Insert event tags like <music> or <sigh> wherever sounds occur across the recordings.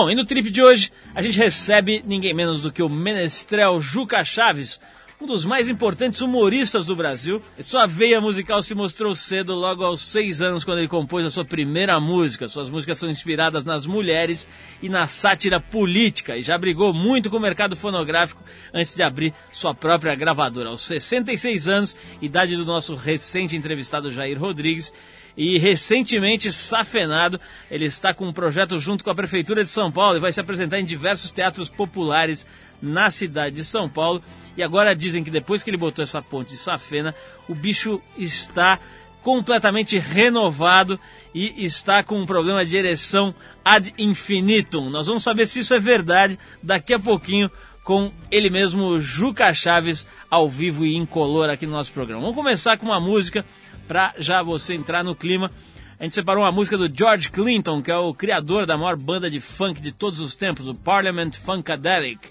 Bom, e no trip de hoje a gente recebe ninguém menos do que o menestrel Juca Chaves, um dos mais importantes humoristas do Brasil. Sua veia musical se mostrou cedo, logo aos seis anos, quando ele compôs a sua primeira música. Suas músicas são inspiradas nas mulheres e na sátira política, e já brigou muito com o mercado fonográfico antes de abrir sua própria gravadora. Aos 66 anos, idade do nosso recente entrevistado Jair Rodrigues, e recentemente safenado. Ele está com um projeto junto com a Prefeitura de São Paulo e vai se apresentar em diversos teatros populares na cidade de São Paulo. E agora dizem que depois que ele botou essa ponte de safena, o bicho está completamente renovado e está com um programa de ereção ad infinitum. Nós vamos saber se isso é verdade daqui a pouquinho com ele mesmo, Juca Chaves, ao vivo e incolor aqui no nosso programa. Vamos começar com uma música para já você entrar no clima. A gente separou uma música do George Clinton, que é o criador da maior banda de funk de todos os tempos, o Parliament Funkadelic.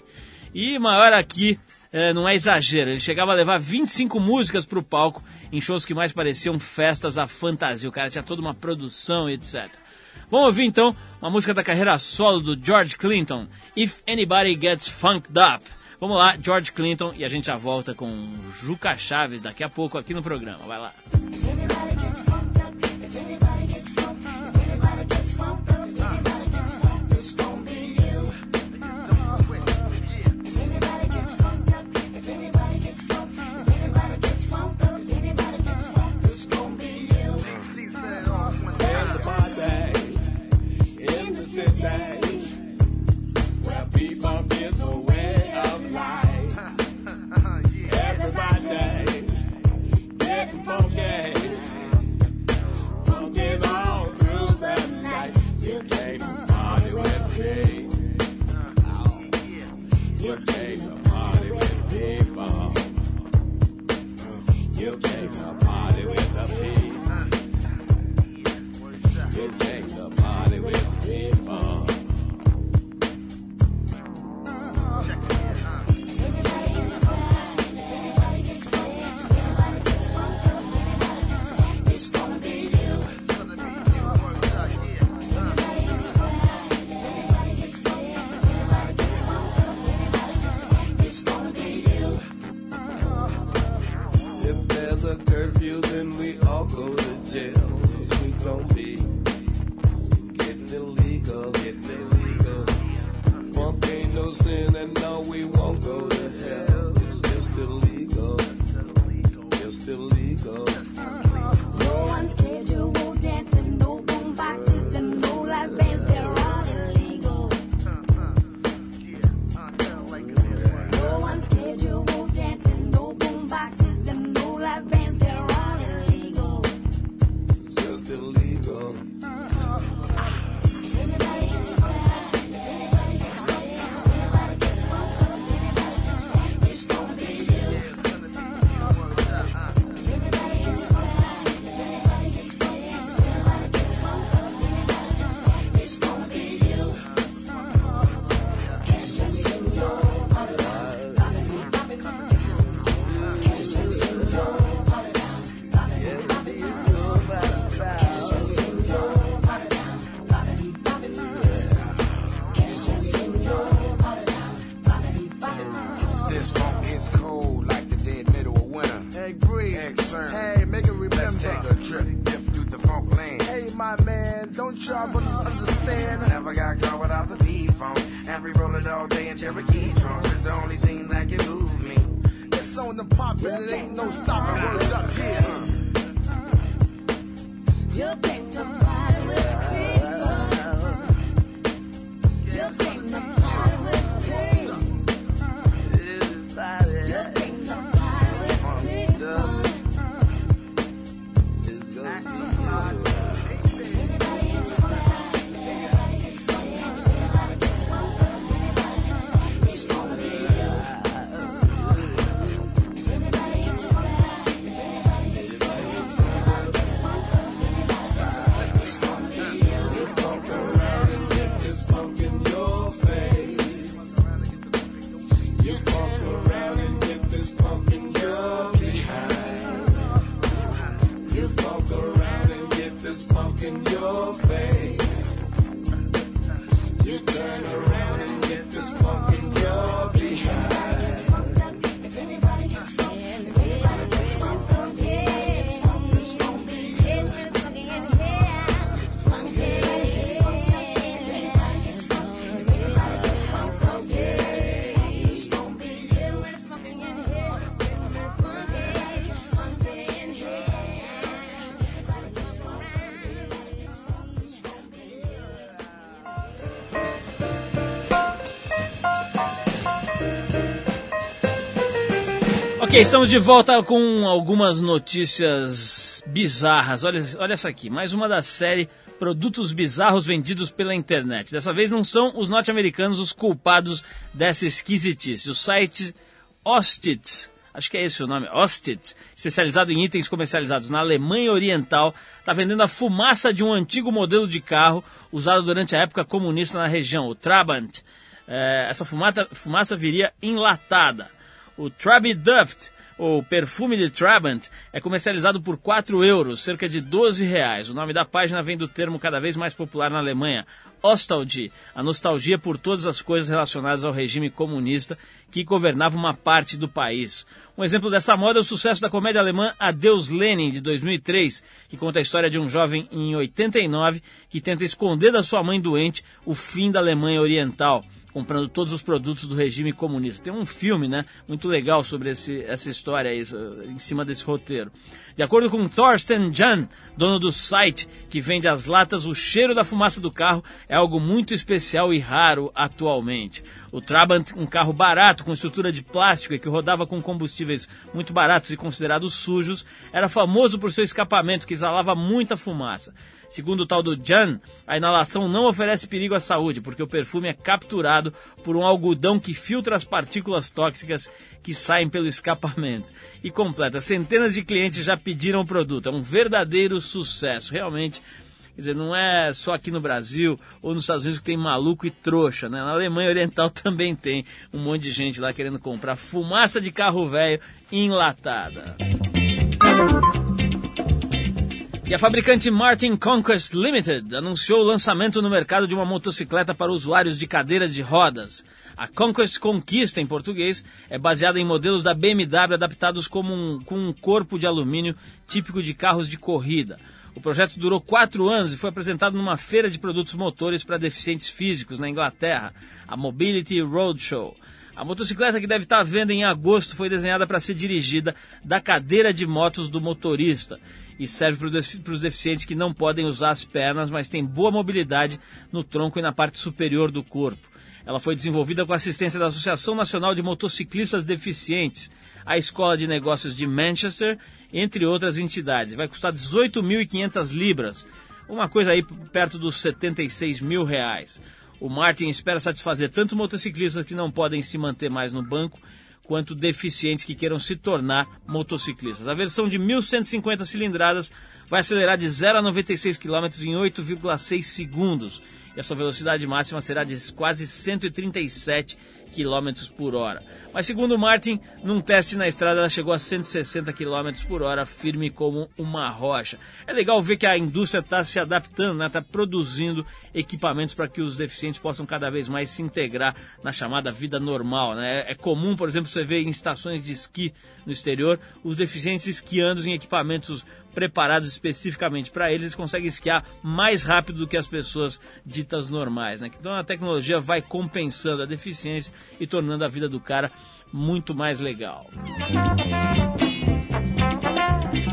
E maior aqui, é, não é exagero, ele chegava a levar 25 músicas para o palco em shows que mais pareciam festas à fantasia. O cara tinha toda uma produção e etc. Vamos ouvir então uma música da carreira solo do George Clinton, If Anybody Gets Funked Up. Vamos lá, George Clinton, e a gente já volta com Juca Chaves daqui a pouco aqui no programa. Vai lá. Estamos de volta com algumas notícias bizarras. Olha, olha essa aqui, mais uma da série Produtos Bizarros Vendidos pela Internet. Dessa vez não são os norte-americanos os culpados dessa esquisitice. O site Ostitz, acho que é esse o nome, Ostitz, especializado em itens comercializados na Alemanha Oriental, está vendendo a fumaça de um antigo modelo de carro usado durante a época comunista na região, o Trabant. É, essa fumaça, fumaça viria enlatada. O Trabiduft, ou perfume de Trabant, é comercializado por 4 euros, cerca de 12 reais. O nome da página vem do termo cada vez mais popular na Alemanha, Ostalgie, a nostalgia por todas as coisas relacionadas ao regime comunista que governava uma parte do país. Um exemplo dessa moda é o sucesso da comédia alemã Adeus Lenin, de 2003, que conta a história de um jovem em 89 que tenta esconder da sua mãe doente o fim da Alemanha Oriental comprando todos os produtos do regime comunista. Tem um filme, né, muito legal sobre esse, essa história aí, em cima desse roteiro. De acordo com Thorsten Jan, dono do site que vende as latas, o cheiro da fumaça do carro é algo muito especial e raro atualmente. O Trabant, um carro barato com estrutura de plástico e que rodava com combustíveis muito baratos e considerados sujos, era famoso por seu escapamento que exalava muita fumaça. Segundo o tal do Jan, a inalação não oferece perigo à saúde, porque o perfume é capturado por um algodão que filtra as partículas tóxicas que saem pelo escapamento. E completa, centenas de clientes já pediram o produto. É um verdadeiro sucesso, realmente. Quer dizer, não é só aqui no Brasil ou nos Estados Unidos que tem maluco e trouxa, né? Na Alemanha Oriental <laughs> também tem um monte de gente lá querendo comprar fumaça de carro velho enlatada. E a fabricante Martin Conquest Limited anunciou o lançamento no mercado de uma motocicleta para usuários de cadeiras de rodas. A Conquest Conquista, em português, é baseada em modelos da BMW adaptados como um, com um corpo de alumínio típico de carros de corrida. O projeto durou quatro anos e foi apresentado numa feira de produtos motores para deficientes físicos na Inglaterra, a Mobility Roadshow. A motocicleta que deve estar à venda em agosto foi desenhada para ser dirigida da cadeira de motos do motorista e serve para os deficientes que não podem usar as pernas, mas têm boa mobilidade no tronco e na parte superior do corpo. Ela foi desenvolvida com assistência da Associação Nacional de Motociclistas Deficientes, a Escola de Negócios de Manchester, entre outras entidades. Vai custar 18.500 libras, uma coisa aí perto dos 76 mil reais. O Martin espera satisfazer tanto motociclistas que não podem se manter mais no banco, quanto deficientes que queiram se tornar motociclistas. A versão de 1150 cilindradas vai acelerar de 0 a 96 km em 8,6 segundos e a sua velocidade máxima será de quase 137 km por hora. Mas segundo Martin, num teste na estrada ela chegou a 160 km por hora, firme como uma rocha. É legal ver que a indústria está se adaptando, está né? Tá produzindo equipamentos para que os deficientes possam cada vez mais se integrar na chamada vida normal. Né? É comum, por exemplo, você ver em estações de esqui no exterior os deficientes esquiando em equipamentos preparados especificamente para eles, eles conseguem esquiar mais rápido do que as pessoas ditas normais. Né? Então a tecnologia vai compensando a deficiência e tornando a vida do cara muito mais legal.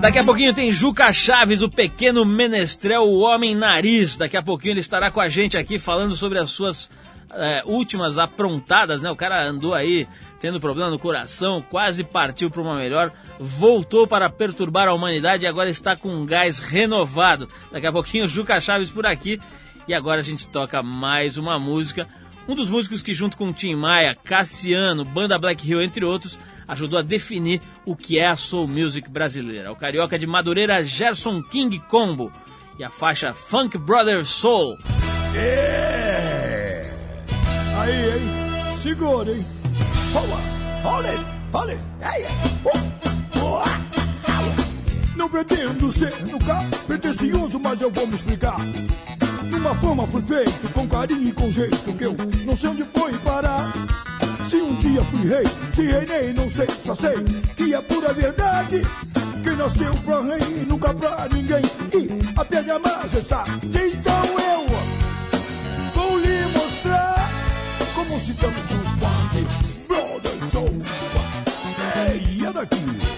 Daqui a pouquinho tem Juca Chaves, o pequeno menestrel, o homem nariz. Daqui a pouquinho ele estará com a gente aqui falando sobre as suas é, últimas aprontadas, né? O cara andou aí tendo problema no coração, quase partiu para uma melhor, voltou para perturbar a humanidade e agora está com um gás renovado. Daqui a pouquinho Juca Chaves por aqui e agora a gente toca mais uma música. Um dos músicos que junto com Tim Maia, Cassiano, Banda Black Hill, entre outros, ajudou a definir o que é a soul music brasileira. O carioca de Madureira Gerson King Combo e a faixa Funk Brother Soul. Yeah! Aí, hein? Segura, hein? Olha, olha, olha. Não pretendo ser carro pretencioso, mas eu vou me explicar. Numa forma foi feito, com carinho e com jeito, que eu não sei onde foi parar. Se um dia fui rei, se reinei, não sei, só sei que é pura verdade. Quem nasceu pra rei, nunca pra ninguém. E até a majestade. Então eu vou lhe mostrar como se damos um funk aqui.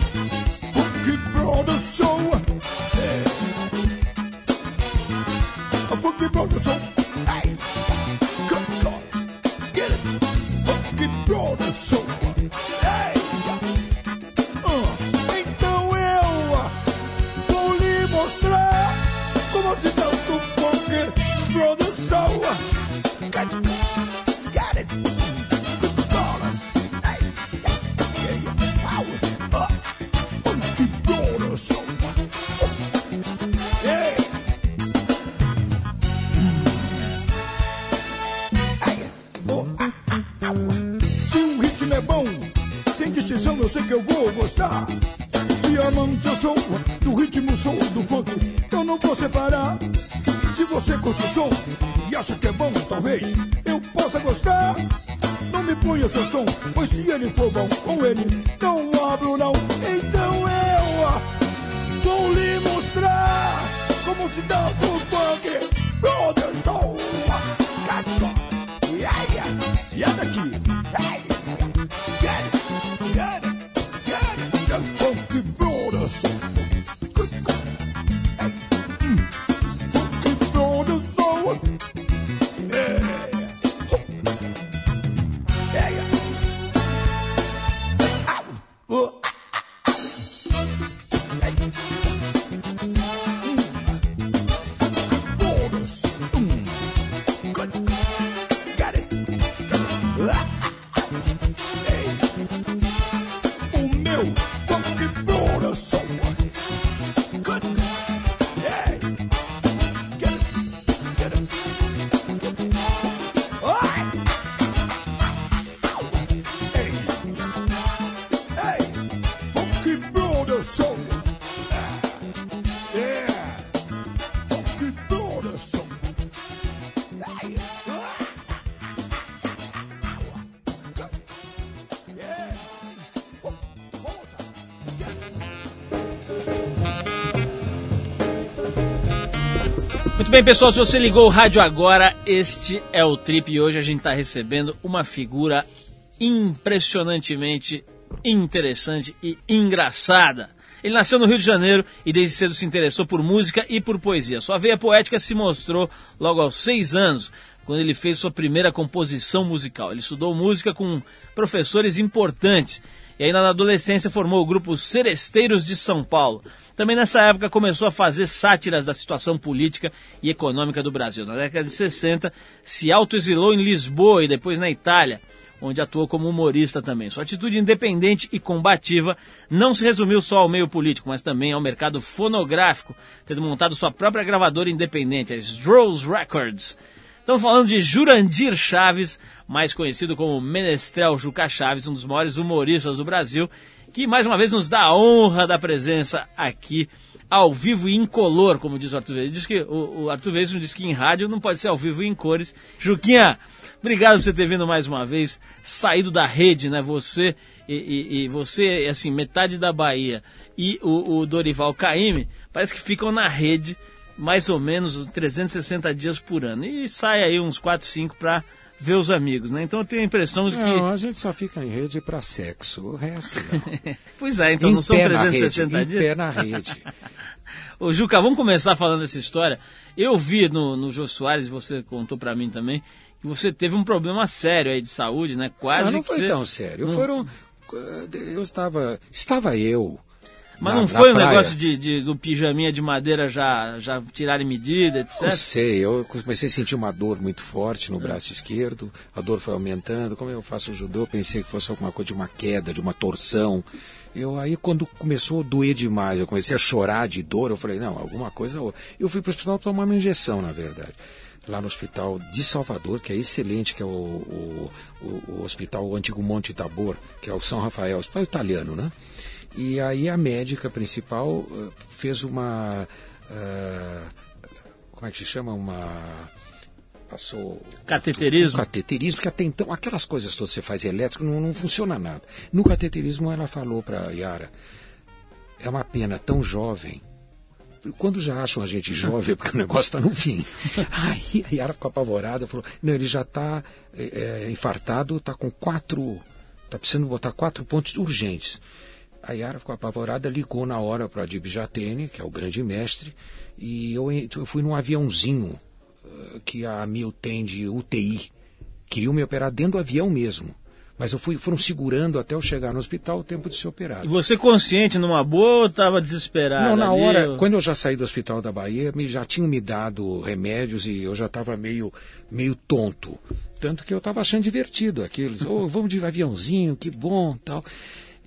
Muito bem, pessoal, se você ligou o rádio agora, este é o Trip e hoje a gente está recebendo uma figura impressionantemente interessante e engraçada. Ele nasceu no Rio de Janeiro e desde cedo se interessou por música e por poesia. Sua veia poética se mostrou logo aos seis anos, quando ele fez sua primeira composição musical. Ele estudou música com professores importantes e ainda na adolescência formou o grupo Seresteiros de São Paulo. Também nessa época começou a fazer sátiras da situação política e econômica do Brasil. Na década de 60, se autoexilou em Lisboa e depois na Itália, onde atuou como humorista também. Sua atitude independente e combativa não se resumiu só ao meio político, mas também ao mercado fonográfico, tendo montado sua própria gravadora independente, a Strolls Records. Estamos falando de Jurandir Chaves, mais conhecido como Menestrel Juca Chaves, um dos maiores humoristas do Brasil, que mais uma vez nos dá a honra da presença aqui ao vivo e incolor, como diz o Arthur Veríssimo. Diz que o, o Arthur Veríssimo diz que em rádio não pode ser ao vivo e em cores. Juquinha, obrigado por você ter vindo mais uma vez, saído da rede, né? Você e, e, e você, assim, metade da Bahia e o, o Dorival Caymmi, parece que ficam na rede mais ou menos 360 dias por ano. E sai aí uns 4, 5 para ver os amigos, né? Então eu tenho a impressão de que. Não, a gente só fica em rede para sexo, o resto não. <laughs> pois é, então em não são pé na 360 rede, dias. Em pé na rede. <laughs> Ô Juca, vamos começar falando dessa história. Eu vi no, no Jô Soares, você contou para mim também, que você teve um problema sério aí de saúde, né? Quase não, não foi você- tão sério. Não- Foram. Eu estava. Estava eu. Mas na- não foi um praia. negócio de, de- do pijaminha de madeira já, já tirarem medida, etc. Não sei, eu comecei a sentir uma dor muito forte no braço esquerdo, a dor foi aumentando. Como eu faço judô, pensei que fosse alguma coisa de uma queda, de uma torção. Eu aí quando começou a doer demais, eu comecei a chorar de dor, eu falei, não, alguma coisa. Eu fui para o hospital tomar uma injeção, na verdade. Lá no hospital de Salvador, que é excelente, que é o, o, o- o hospital o antigo Monte Tabor, que é o São Rafael, hospital italiano, né? E aí a médica principal eh, fez uma. ah, como é que se chama? Uma. Passou. Cateterismo? Cateterismo, que até então, aquelas coisas todas que você faz elétrico, não, não funciona nada. No cateterismo, ela falou para Yara: é uma pena tão jovem. Quando já acham a gente jovem, é <laughs> porque o negócio está no fim. <laughs> Aí a Yara ficou apavorada, falou: não, ele já está infartado, está com quatro. Está precisando botar quatro pontos urgentes. A Yara ficou apavorada, ligou na hora para a Adib Jatene, que é o grande mestre, e eu, eu fui num aviãozinho eh, que a Mil tem de UTI. Queriam me operar dentro do avião mesmo. Mas eu fui, foram segurando até eu chegar no hospital o tempo de ser E operado. você consciente numa boa ou estava desesperado? Não, na ali, hora, ou- quando eu já saí do hospital da Bahia, me, já tinham me dado remédios e eu já estava meio, meio tonto. Tanto que eu estava achando divertido aqueles, oh, vamos de aviãozinho, que bom, tal.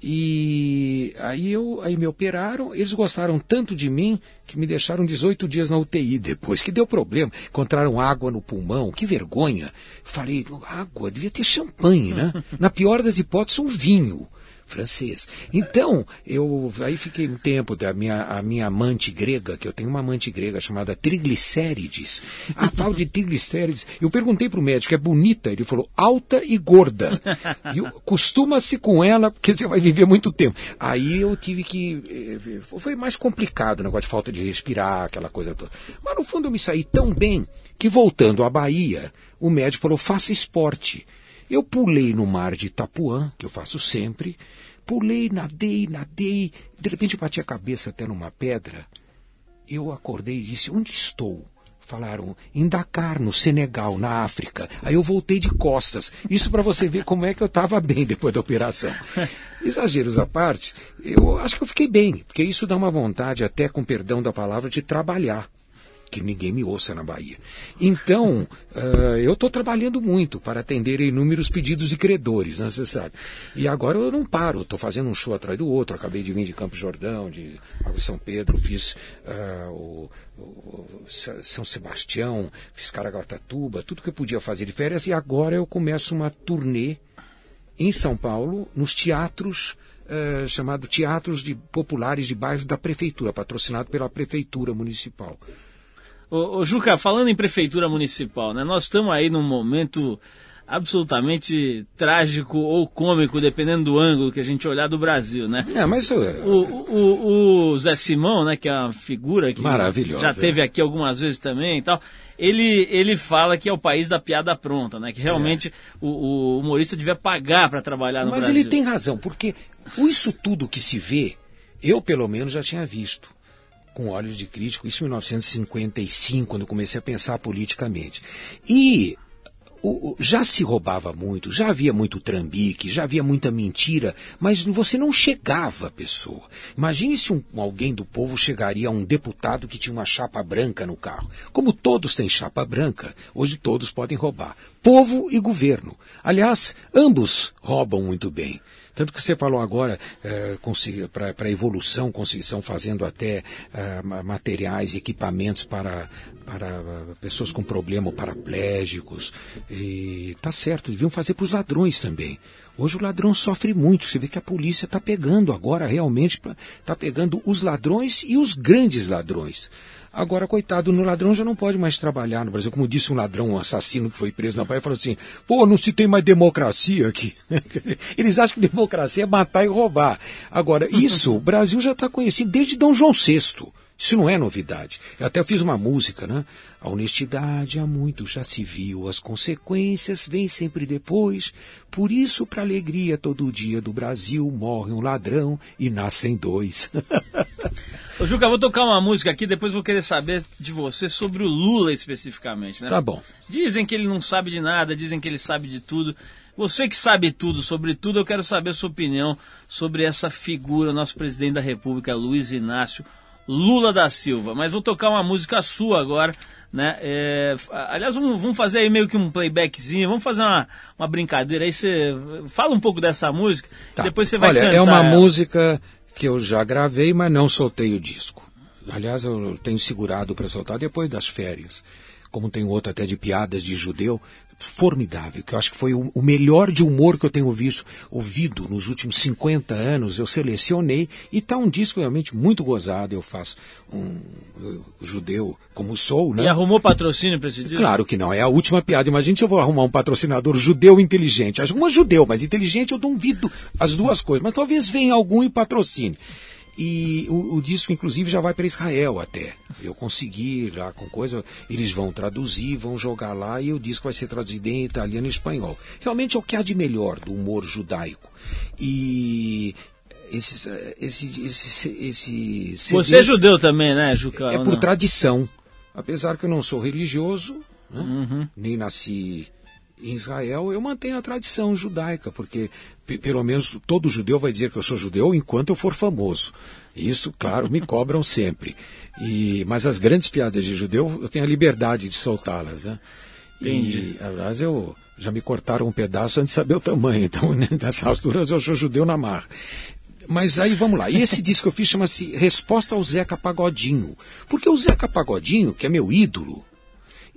E aí, eu, aí me operaram, eles gostaram tanto de mim que me deixaram 18 dias na UTI depois, que deu problema. Encontraram água no pulmão, que vergonha. Falei, água, devia ter champanhe, né? <laughs> Na pior das hipóteses, um vinho. Francês. Então, eu aí fiquei um tempo da minha, a minha amante grega, que eu tenho uma amante grega chamada triglicérides. A fala de triglicérides. Eu perguntei para o médico, é bonita? Ele falou, alta e gorda. E costuma-se com ela, porque você vai viver muito tempo. Aí eu tive que. Eh, foi mais complicado o negócio de falta de respirar, aquela coisa toda. Mas no fundo eu me saí tão bem que voltando à Bahia, o médico falou, faça esporte. Eu pulei no mar de Itapuã, que eu faço sempre, pulei, nadei, nadei, de repente bati a cabeça até numa pedra. Eu acordei e disse: Onde estou? Falaram em Dakar, no Senegal, na África. Aí eu voltei de costas. Isso para você ver como é que eu estava bem depois da operação. Exageros à parte, eu acho que eu fiquei bem, porque isso dá uma vontade, até com perdão da palavra, de trabalhar que ninguém me ouça na Bahia. Então, uh, <laughs> eu estou trabalhando muito para atender inúmeros pedidos de credores, né, você sabe. E agora eu não paro, estou fazendo um show atrás do outro. Acabei de vir de Campos Jordão, de São Pedro, fiz uh, o, o, São Sebastião, fiz Caraguatatuba, tudo que eu podia fazer de férias. E agora eu começo uma turnê em São Paulo, nos teatros uh, chamado Teatros de Populares de Bairros da Prefeitura, patrocinado pela Prefeitura Municipal. Ô, ô, Juca, falando em prefeitura municipal, né? Nós estamos aí num momento absolutamente trágico ou cômico, dependendo do ângulo que a gente olhar do Brasil, né? É, mas o, o, o Zé Simão, né, que é uma figura que Maravilhosa, já teve é. aqui algumas vezes também e tal, ele, ele fala que é o país da piada pronta, né? Que realmente é. o, o, humorista devia pagar para trabalhar no mas Brasil. Mas ele tem razão, porque isso tudo que se vê, eu pelo menos já tinha visto com olhos de crítico, isso em 1955, quando eu comecei a pensar politicamente. E o, já se roubava muito, já havia muito trambique, já havia muita mentira, mas você não chegava à pessoa. Imagine se um, alguém do povo chegaria a um deputado que tinha uma chapa branca no carro. Como todos têm chapa branca, hoje todos podem roubar. Povo e governo. Aliás, ambos roubam muito bem. Tanto que você falou agora, é, para a evolução, estão fazendo até é, materiais equipamentos para, para pessoas com problema paraplégicos. E tá certo, deviam fazer para os ladrões também. Hoje o ladrão sofre muito. Você vê que a polícia está pegando agora, realmente, está pegando os ladrões e os grandes ladrões. Agora, coitado, no ladrão já não pode mais trabalhar no Brasil. Como disse um ladrão, um assassino que foi preso na Bahia, falou assim: pô, não se tem mais democracia aqui. <laughs> Eles acham que democracia é matar e roubar. Agora, isso, o Brasil já está conhecido desde Dom João VI. Isso não é novidade. Eu até fiz uma música, né? A honestidade há muito já se viu, as consequências vêm sempre depois. Por isso, para alegria todo dia do Brasil, morre um ladrão e nascem dois. <laughs> Ô, Juca, vou tocar uma música aqui, depois vou querer saber de você sobre o Lula especificamente, né? Tá bom. Dizem que ele não sabe de nada, dizem que ele sabe de tudo. Você que sabe tudo sobre tudo, eu quero saber a sua opinião sobre essa figura, nosso presidente da República, Luiz Inácio Lula da Silva. Mas vou tocar uma música sua agora, né? É, aliás, vamos, vamos, fazer aí meio que um playbackzinho, vamos fazer uma, uma brincadeira. Aí você fala um pouco dessa música, tá. depois você vai Olha, cantar. é uma ela. música que eu já gravei, mas não soltei o disco. Aliás, eu tenho segurado para soltar depois das férias. Como tem outro até de piadas de judeu, formidável, que eu acho que foi o, melhor de humor que eu tenho visto, ouvido nos últimos 50 anos, eu selecionei e está um disco realmente muito gozado, eu faço um eu, judeu como sou, né? E arrumou patrocínio para esse disco? Claro que não, é a última piada. Imagine se eu vou arrumar um patrocinador judeu inteligente. Um judeu, mas inteligente eu duvido as duas coisas, mas talvez venha algum e patrocine. E o, o, disco, inclusive, já vai para Israel até. Eu consegui lá com coisa, eles vão traduzir, vão jogar lá e o disco vai ser traduzido em italiano e espanhol. Realmente é o que há de melhor do humor judaico. E esse, esse, esse, esse Você é judeu também, né, Juca? É por tradição. Apesar que eu não sou religioso, né? uhum. nem nasci em Israel, eu mantenho a tradição judaica, porque pelo menos todo judeu vai dizer que eu sou judeu enquanto eu for famoso. Isso, claro, me cobram <laughs> sempre. E, mas as grandes piadas de judeu, eu tenho a liberdade de soltá-las, né? Entendi. E, aliás, eu já me cortaram um pedaço antes de saber o tamanho, <laughs> então né, nessa altura eu sou judeu na marra. Mas aí vamos lá. E esse <laughs> disco que eu fiz chama-se Resposta ao Zeca Pagodinho. Porque o Zeca Pagodinho, que é meu ídolo,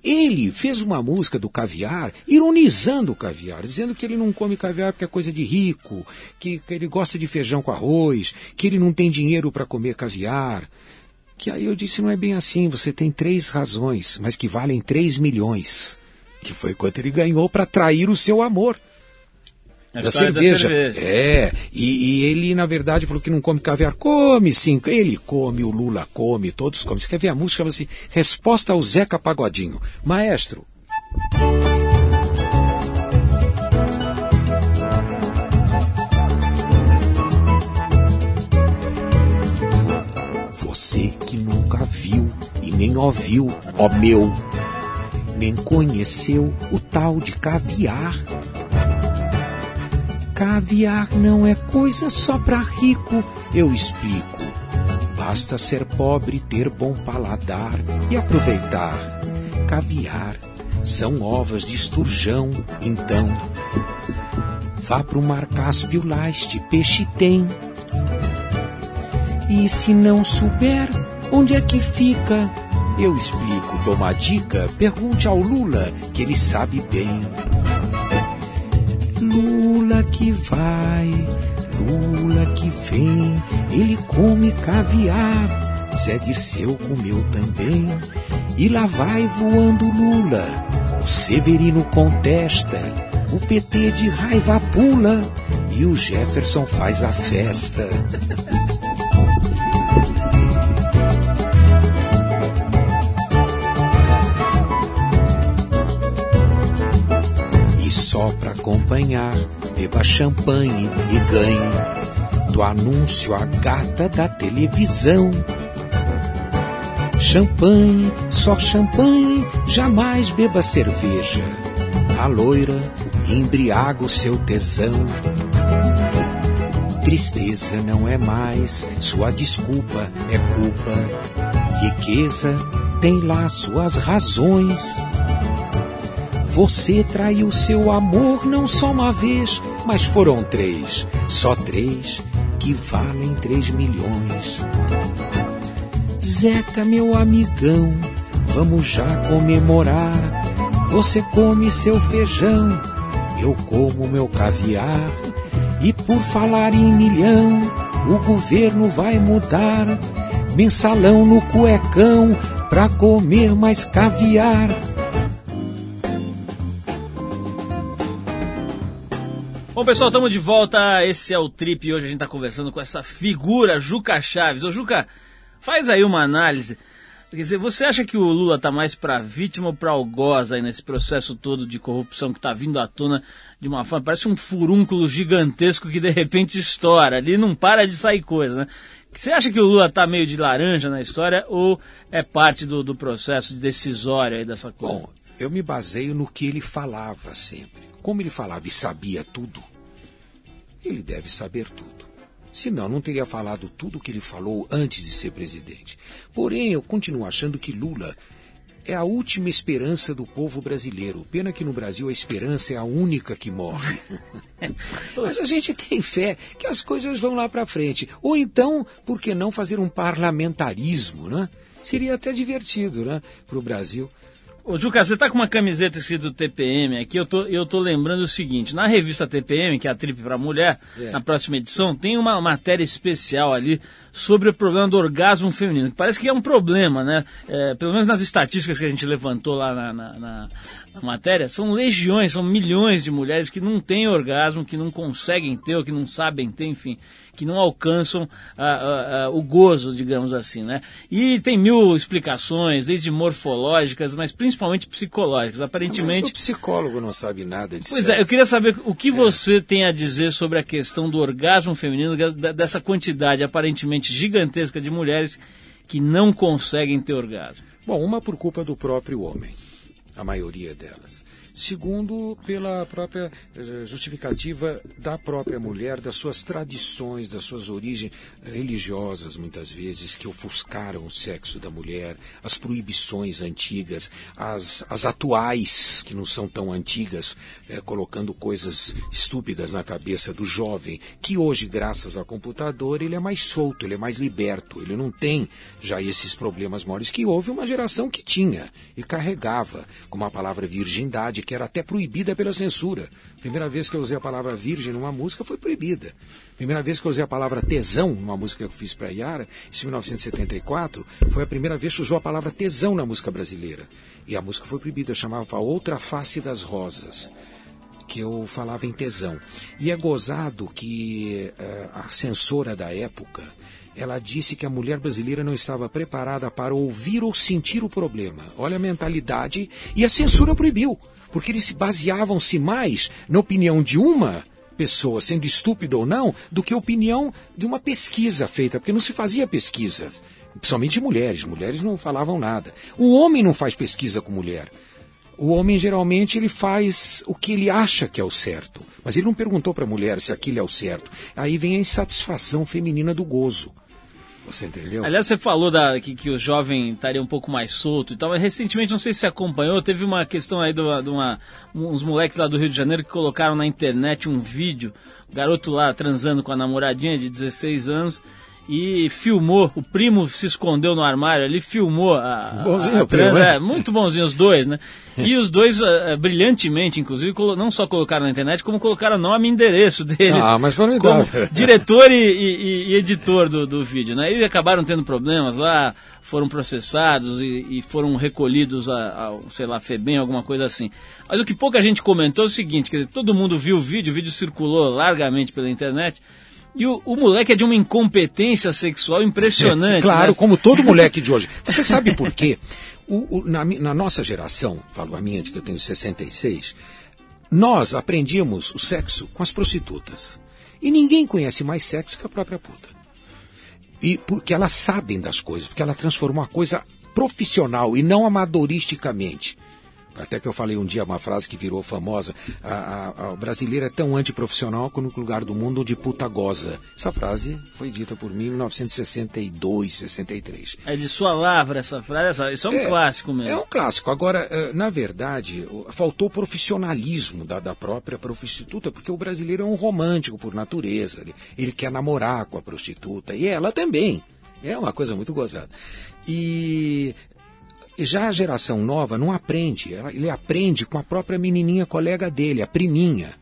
Ele fez uma música do caviar, ironizando o caviar, dizendo que ele não come caviar porque é coisa de rico, que, que ele gosta de feijão com arroz, que ele não tem dinheiro para comer caviar. Que aí eu disse, não é bem assim, você tem três razões, mas que valem três milhões. Que foi quanto ele ganhou para trair o seu amor. Da cerveja. da cerveja. É, e, e, ele, na verdade, falou que não come caviar. Come sim, ele come, o Lula come, todos comem. Você quer ver a música? Chama assim, Resposta ao Zeca Pagodinho. Maestro. Você que nunca viu e nem ouviu, ó meu, nem conheceu o tal de caviar Caviar não é coisa só pra rico, eu explico. Basta ser pobre, ter bom paladar e aproveitar. Caviar são ovas de esturjão, então. Vá pro mar Cáspio lá, este peixe tem. E se não souber onde é que fica, eu explico, dou uma dica, pergunte ao Lula, que ele sabe bem. Lula que vai, Lula que vem, ele come caviar. Zé Dirceu comeu também. E lá vai voando Lula. O Severino contesta, o PT de raiva pula e o Jefferson faz a festa. Acompanhar, beba champanhe e ganhe do anúncio a gata da televisão. Champanhe, só champanhe, jamais beba cerveja. A loira embriaga o seu tesão. Tristeza não é mais sua desculpa, é culpa. Riqueza tem lá suas razões. Você traiu seu amor não só uma vez, mas foram três. Só três que valem três milhões. Zeca, meu amigão, vamos já comemorar. Você come seu feijão, eu como meu caviar. E por falar em milhão, o governo vai mudar. Mensalão no cuecão pra comer mais caviar. Bom, pessoal, estamos de volta. Esse é o Trip e hoje a gente está conversando com essa figura, Juca Chaves. Ô, Juca, faz aí uma análise. Quer dizer, você acha que o Lula está mais para vítima ou para algoz aí nesse processo todo de corrupção que está vindo à tona de uma forma, parece um furúnculo gigantesco que de repente estoura ali não para de sair coisa, né? Você acha que o Lula está meio de laranja na história ou é parte do, do processo decisório aí dessa coisa? Bom, eu me baseio no que ele falava sempre. Como ele falava e sabia tudo, ele deve saber tudo. Senão, não teria falado tudo o que ele falou antes de ser presidente. Porém, eu continuo achando que Lula é a última esperança do povo brasileiro. Pena que no Brasil a esperança é a única que morre. <laughs> Mas a gente tem fé que as coisas vão lá para frente. Ou então, por que não fazer um parlamentarismo, né? Seria até divertido, né, para o Brasil. Ô, Juca, você tá com uma camiseta escrita TPM aqui, eu tô, eu tô lembrando o seguinte, na revista TPM, que é a Trip para Mulher, é. na próxima edição, tem uma matéria especial ali sobre o problema do orgasmo feminino, que parece que é um problema, né? É, pelo menos nas estatísticas que a gente levantou lá na, na, na, na, matéria, são legiões, são milhões de mulheres que não têm orgasmo, que não conseguem ter ou que não sabem ter, enfim que não alcançam a, a, a, o gozo, digamos assim, né? E tem mil explicações, desde morfológicas, mas principalmente psicológicas. Aparentemente. Mas o psicólogo não sabe nada disso. Pois é, eu queria saber o que é. você tem a dizer sobre a questão do orgasmo feminino, dessa quantidade aparentemente gigantesca de mulheres que não conseguem ter orgasmo. Bom, uma por culpa do próprio homem. a maioria delas. Segundo, pela própria eh, justificativa da própria mulher, das suas tradições, das suas origens religiosas, muitas vezes, que ofuscaram o sexo da mulher, as proibições antigas, as, as atuais, que não são tão antigas, eh, colocando coisas estúpidas na cabeça do jovem, que hoje, graças ao computador, ele é mais solto, ele é mais liberto, ele não tem já esses problemas maiores que houve uma geração que tinha e carregava, como a palavra virgindade, que era até proibida pela censura. Primeira vez que eu usei a palavra virgem numa música foi proibida. Primeira vez que eu usei a palavra tesão numa música que eu fiz para Yara, em 1974, foi a primeira vez que usou a palavra tesão na música brasileira. E a música foi proibida, chamava Outra Face das Rosas que eu falava em tesão. E é gozado que uh, a censora da época, ela disse que a mulher brasileira não estava preparada para ouvir ou sentir o problema. Olha a mentalidade. E a censura proibiu, porque eles baseavam-se mais na opinião de uma pessoa, sendo estúpida ou não, do que a opinião de uma pesquisa feita, porque não se fazia pesquisa, principalmente mulheres. Mulheres não falavam nada. O homem não faz pesquisa com mulher. O homem geralmente ele faz o que ele acha que é o certo, mas ele não perguntou para a mulher se aquilo é o certo. Aí vem a insatisfação feminina do gozo. Você entendeu? Aliás, você falou da, que, que o jovem estaria um pouco mais solto e tal, mas recentemente, não sei se você acompanhou, teve uma questão aí de, uma, de uma, uns moleques lá do Rio de Janeiro que colocaram na internet um vídeo, garoto lá transando com a namoradinha de 16 anos, e filmou, o primo se escondeu no armário ali, filmou a, bonzinho, a, a trans, é, muito bonzinho os dois, né? <laughs> E os dois, uh, brilhantemente, inclusive, não só colocaram na internet, como colocaram nome e endereço deles. Ah, mas foram como diretor e, e, e, editor do, do vídeo, né? E acabaram tendo problemas lá, foram processados e, e foram recolhidos ao, sei lá, FEBEM, alguma coisa assim. Mas o que pouca gente comentou é o seguinte, quer dizer, todo mundo viu o vídeo, o vídeo circulou largamente pela internet, e o, o, moleque é de uma incompetência sexual impressionante. claro, né? como todo <laughs> moleque de hoje. Você sabe por quê? O, o, na, na, nossa geração, falo a minha de que eu tenho 66, nós aprendíamos o sexo com as prostitutas. E ninguém conhece mais sexo que a própria puta. E porque elas sabem das coisas, porque ela transformou a coisa profissional e não amadoristicamente. Até que eu falei um dia uma frase que virou famosa: a, a, a brasileira é tão antiprofissional que no lugar do mundo de puta goza. Essa frase foi dita por mim em 1962, 63. É de sua lavra essa frase? Isso é um é, clássico mesmo. É um clássico. Agora, eh, na verdade, faltou profissionalismo da, da própria prostituta, porque o brasileiro é um romântico por natureza. Ele, ele quer namorar com a prostituta e ela também. É uma coisa muito gozada. E já a geração nova não aprende, ele aprende com a própria menininha colega dele, a priminha.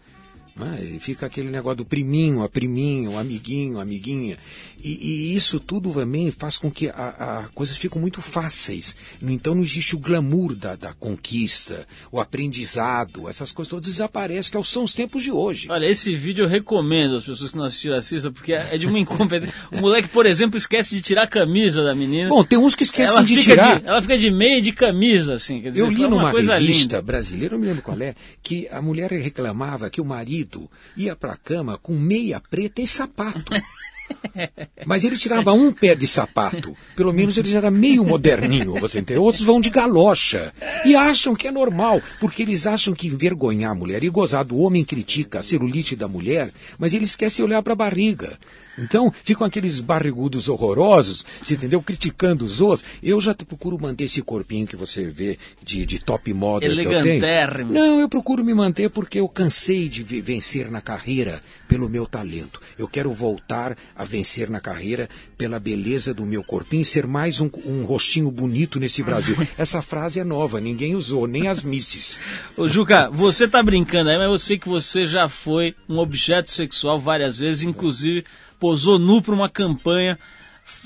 Né? Fica aquele negócio do priminho, a priminha, o amiguinho, a amiguinha. E, e, isso tudo também faz com que a, a coisas fiquem muito fáceis. Então não existe o glamour da, da conquista, o aprendizado, essas coisas todas desaparecem, que são os tempos de hoje. Olha, esse vídeo eu recomendo às pessoas que não assistiram assistam, porque é de uma incompetência. o moleque, por exemplo, esquece de tirar a camisa da menina. Bom, tem uns que esquecem ela de tirar. De, ela fica de meia e de camisa, assim. Dizer, eu li numa revista linda. brasileira, eu me lembro qual é, que a mulher reclamava que o marido marido ia para a cama com meia preta e sapato. <laughs> Mas ele tirava um pé de sapato. Pelo menos ele já era meio moderninho, você entendeu? Outros vão de galocha. E acham que é normal, porque eles acham que envergonhar a mulher e gozar do homem critica a celulite da mulher, mas ele esquece de olhar para a barriga. Então, ficam aqueles barrigudos horrorosos, você entendeu? Criticando os outros. Eu já procuro manter esse corpinho que você vê de, de top model que eu tenho. Não, eu procuro me manter porque eu cansei de vencer na carreira pelo meu talento. Eu quero voltar a vencer na carreira pela beleza do meu corpinho e ser mais um, um rostinho bonito nesse Brasil. <laughs> Essa frase é nova, ninguém usou, nem as misses. Ô Juca, você tá brincando aí, mas eu sei que você já foi um objeto sexual várias vezes, inclusive posou nu para uma campanha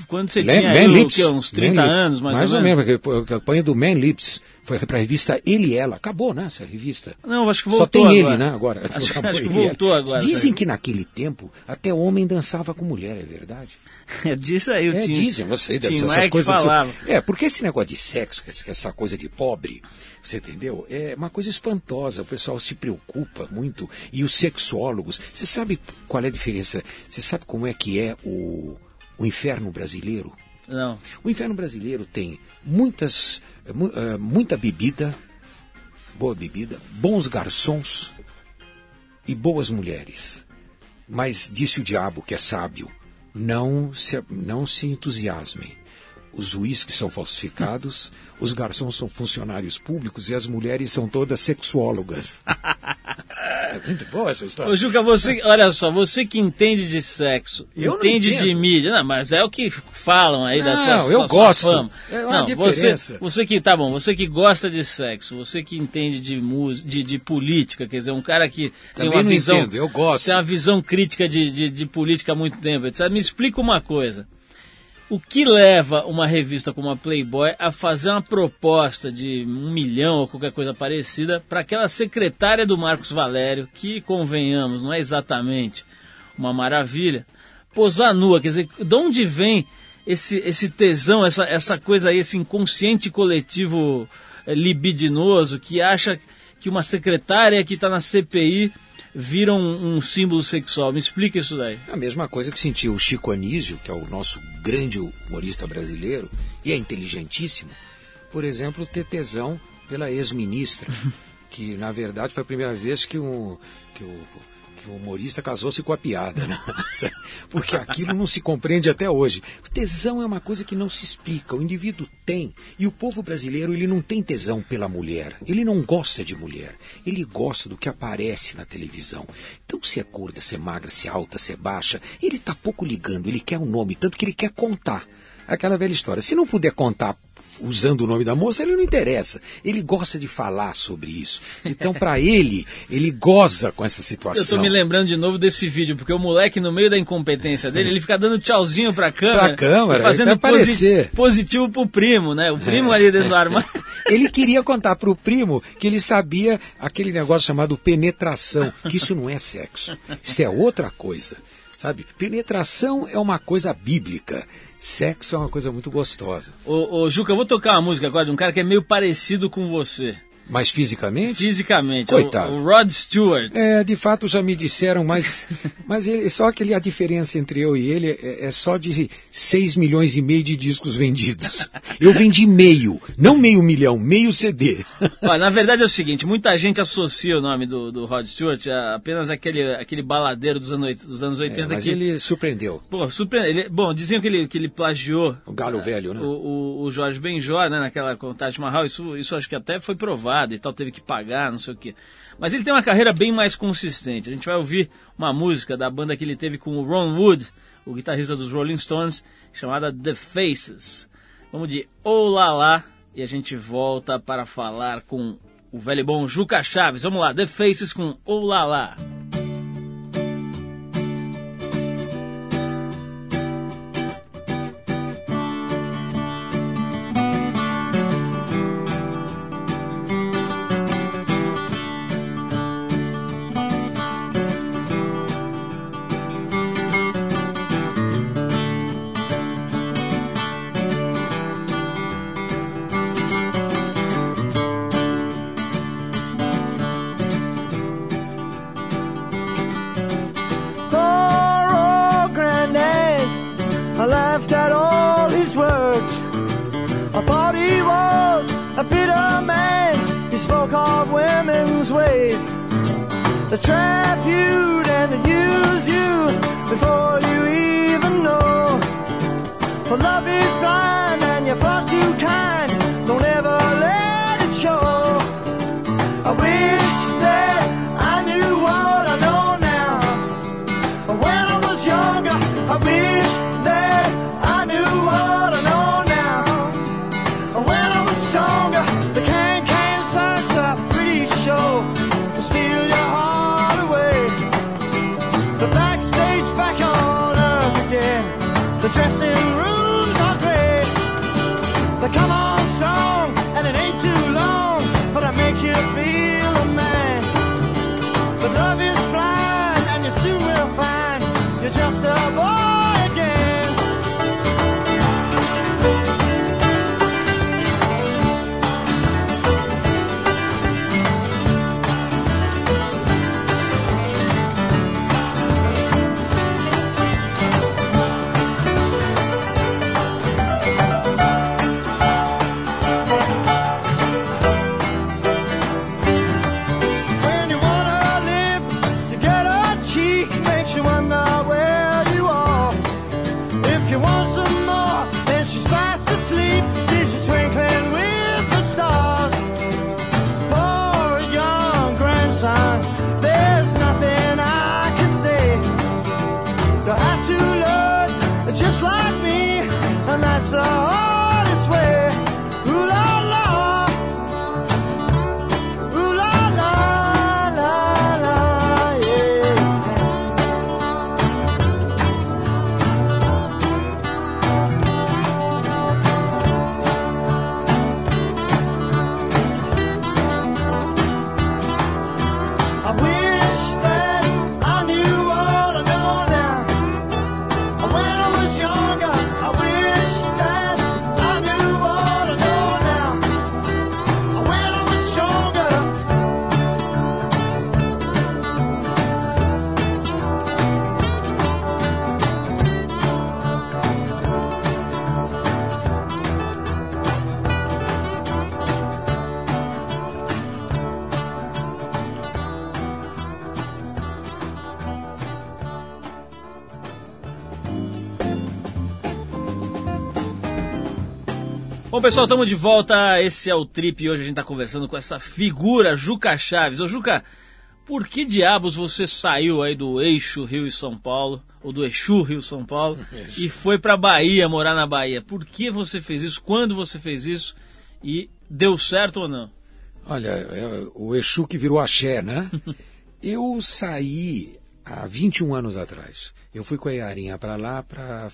quando você tinha aí, o, que, uns 30 anos, mais, mais ou, ou menos. menos. A campanha do Man Lips foi para a revista Ele e Ela. Acabou, né, essa revista? Não, acho que voltou Só tem agora. ele, né, agora. Acho, <laughs> acho que voltou agora. Dizem que naquele tempo até homem dançava com mulher, é verdade? <laughs> É, diz aí o é, Tim. Dizem, você sei dessas coisas. Falava. É, porque esse negócio de sexo, essa coisa de pobre, você entendeu? É uma coisa espantosa. O pessoal se preocupa muito. E os sexólogos. Você sabe qual é a diferença? Você sabe como é que é o, o inferno brasileiro? Não. O inferno brasileiro tem muitas, eh, muita bebida, boa bebida, bons garçons e boas mulheres. Mas disse o diabo, que é sábio, não se, não se entusiasmem. Os uísques são falsificados, <laughs> os garçons são funcionários públicos e as mulheres são todas sexuólogas. é muito boa essa história. Ô, Juca, você, olha só, você que entende de sexo, Eu entende de mídia, não, mas é o que falam aí da Não, sua, eu sua- gosto. É uma não, diferença. Você, você que, tá bom, você que gosta de sexo, você que entende de música, de, de política, quer dizer, um cara que tem Também uma não visão, entendo, eu gosto. tem uma visão crítica de, de, de política há muito tempo, etc. Me explica uma coisa. O que leva uma revista como a Playboy a fazer uma proposta de um milhão ou qualquer coisa parecida para aquela secretária do Marcos Valério, que, convenhamos, não é exatamente uma maravilha, posar nua? Quer dizer, de onde vem esse, esse tesão, essa, essa coisa aí, esse inconsciente coletivo eh, libidinoso que acha que uma secretária que está na CPI vira um, um símbolo sexual? Me explica isso daí. A mesma coisa que sentiu o Chico Anísio, que é o nosso grande humorista brasileiro, e é inteligentíssimo, por exemplo, ter tesão pela ex-ministra, <laughs> que na verdade foi a primeira vez que o, que o, o humorista casou-se com a piada, né? <laughs> porque aquilo não se compreende até hoje. O tesão é uma coisa que não se explica, o indivíduo tem, e o povo brasileiro ele não tem tesão pela mulher, ele não gosta de mulher, ele gosta do que aparece na televisão. Então se é gorda, se é magra, se é alta, se é baixa, ele está pouco ligando, ele quer o nome, tanto que ele quer contar. Aquela velha história, se não puder contar usando o nome da moça, ele não interessa. Ele gosta de falar sobre isso. Então, para <laughs> ele, ele goza com essa Eu tô situação. me lembrando de novo desse vídeo, porque o moleque, no meio da incompetência dele, ele fica dando tchauzinho pra câmera. Pra câmera, fazendo aparecer. positivo pro primo, né? O primo ali dentro do armário. <laughs> Ele queria contar para o primo que ele sabia aquele negócio chamado penetração, que isso não é sexo. Isso é outra coisa. Sabe? Penetração é uma coisa bíblica. Sexo é uma coisa muito gostosa. ô, ô, Juca, eu vou tocar uma música agora de um cara que é meio parecido com você, Mas fisicamente? fisicamente. Coitado. O, o Rod Stewart. É, de fato já me disseram, mas, <laughs> mas ele, só que ele- a diferença entre eu e ele é, é só de 6 milhões e meio de discos vendidos. Eu vendi meio, não meio milhão, meio CD. Olha, na verdade é o seguinte, muita gente associa o nome do, do Rod Stewart a apenas aquele, aquele baladeiro dos anos, dos anos 80 É, mas que... ele surpreendeu. Pô, surpre... ele- bom, diziam que ele, que ele plagiou O galo velho, né? o, o, o Jorge Benjor, né, naquela Taj Mahal, isso, isso acho que até foi provado e tal, teve que pagar, não sei o quê. Mas ele tem uma carreira bem mais consistente. A gente vai ouvir uma música da banda que ele teve com o Ron Wood, o guitarrista dos Rolling Stones, chamada The Faces. Vamos de La La e a gente volta para falar com o velho bom Juca Chaves. Vamos lá, The Faces com Oh La pessoal, estamos de volta. Esse é o Trip e hoje a gente está conversando com essa figura, Juca Chaves. Ô, Juca, por que diabos você saiu aí do eixo Rio e São Paulo, ou do Exu Rio São Paulo, <laughs> e foi para Bahia, morar na Bahia? Por que você fez isso? Quando você fez isso? E deu certo ou não? Olha, é o Exu que virou axé, né? <laughs> Eu saí há 21 anos atrás. Eu fui com a Iarinha para lá para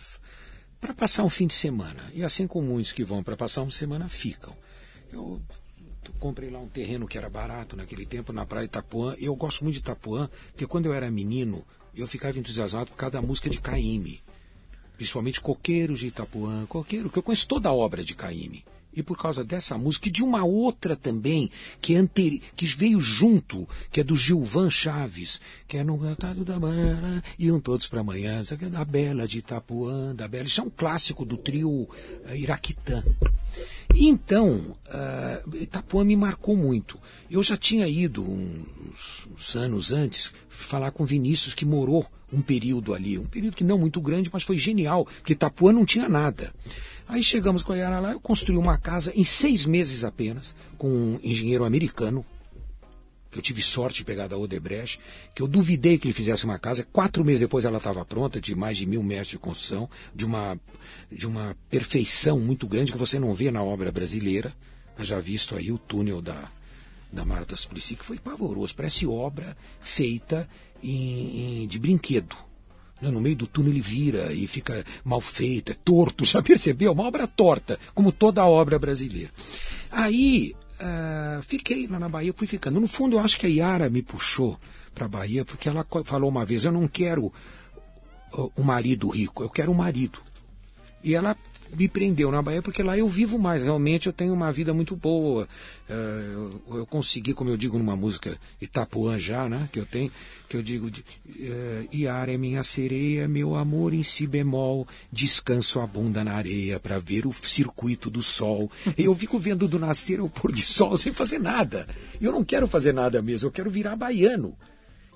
para passar um fim de semana. E assim como muitos que vão para passar uma semana ficam. Eu comprei lá um terreno que era barato naquele tempo, na praia de Itapuã. Eu gosto muito de Itapuã, porque quando eu era menino, eu ficava entusiasmado por causa da música de Caíme. Principalmente Coqueiros de Itapuã, Coqueiro, que eu conheço toda a obra de Caíme. E por causa dessa música, e de uma outra também, que, é anteri que veio junto, que é do Gilvan Chaves, que é no Cantado da Banana, iam todos para amanhã, da Bela de Itapuã, da Bela. Isso é um clássico do trio uh, Iraquitã. Então, uh, Itapuã me marcou muito. Eu já tinha ido uns, uns anos antes falar com Vinícius, que morou um período ali, um período que não muito grande, mas foi genial, porque Itapuã não tinha nada. Aí chegamos com a Yara lá, eu construí uma casa em seis meses apenas, com um engenheiro americano, que eu tive sorte de pegar da Odebrecht, que eu duvidei que ele fizesse uma casa. Quatro meses depois ela estava pronta, de mais de mil metros de construção, de uma, de uma perfeição muito grande que você não vê na obra brasileira. Eu já visto aí o túnel da, da Marta Suplicy, que foi pavoroso. Parece obra feita em, em, de brinquedo. Né, no meio do túnel ele vira e fica mal feito, é torto, <laughs> já percebeu? Uma obra torta, como toda obra brasileira. Aí uh, fiquei lá na Bahia, fui ficando. No fundo, eu acho que a Yara me puxou para a Bahia, porque ela falou uma vez: eu não quero o marido rico, eu quero o marido. E ela me prendeu na Bahia porque lá eu vivo mais. Realmente eu tenho uma vida muito boa. Uh, eu consegui, como eu digo numa música Itapuã já, né? Que eu tenho, que eu digo, uh, Iara é minha sereia, meu amor em si bemol, descanso a bunda na areia para ver o circuito do sol. <laughs> Eu fico vendo do nascer ao pôr de sol sem fazer nada. Eu não quero fazer nada mesmo, eu quero virar baiano.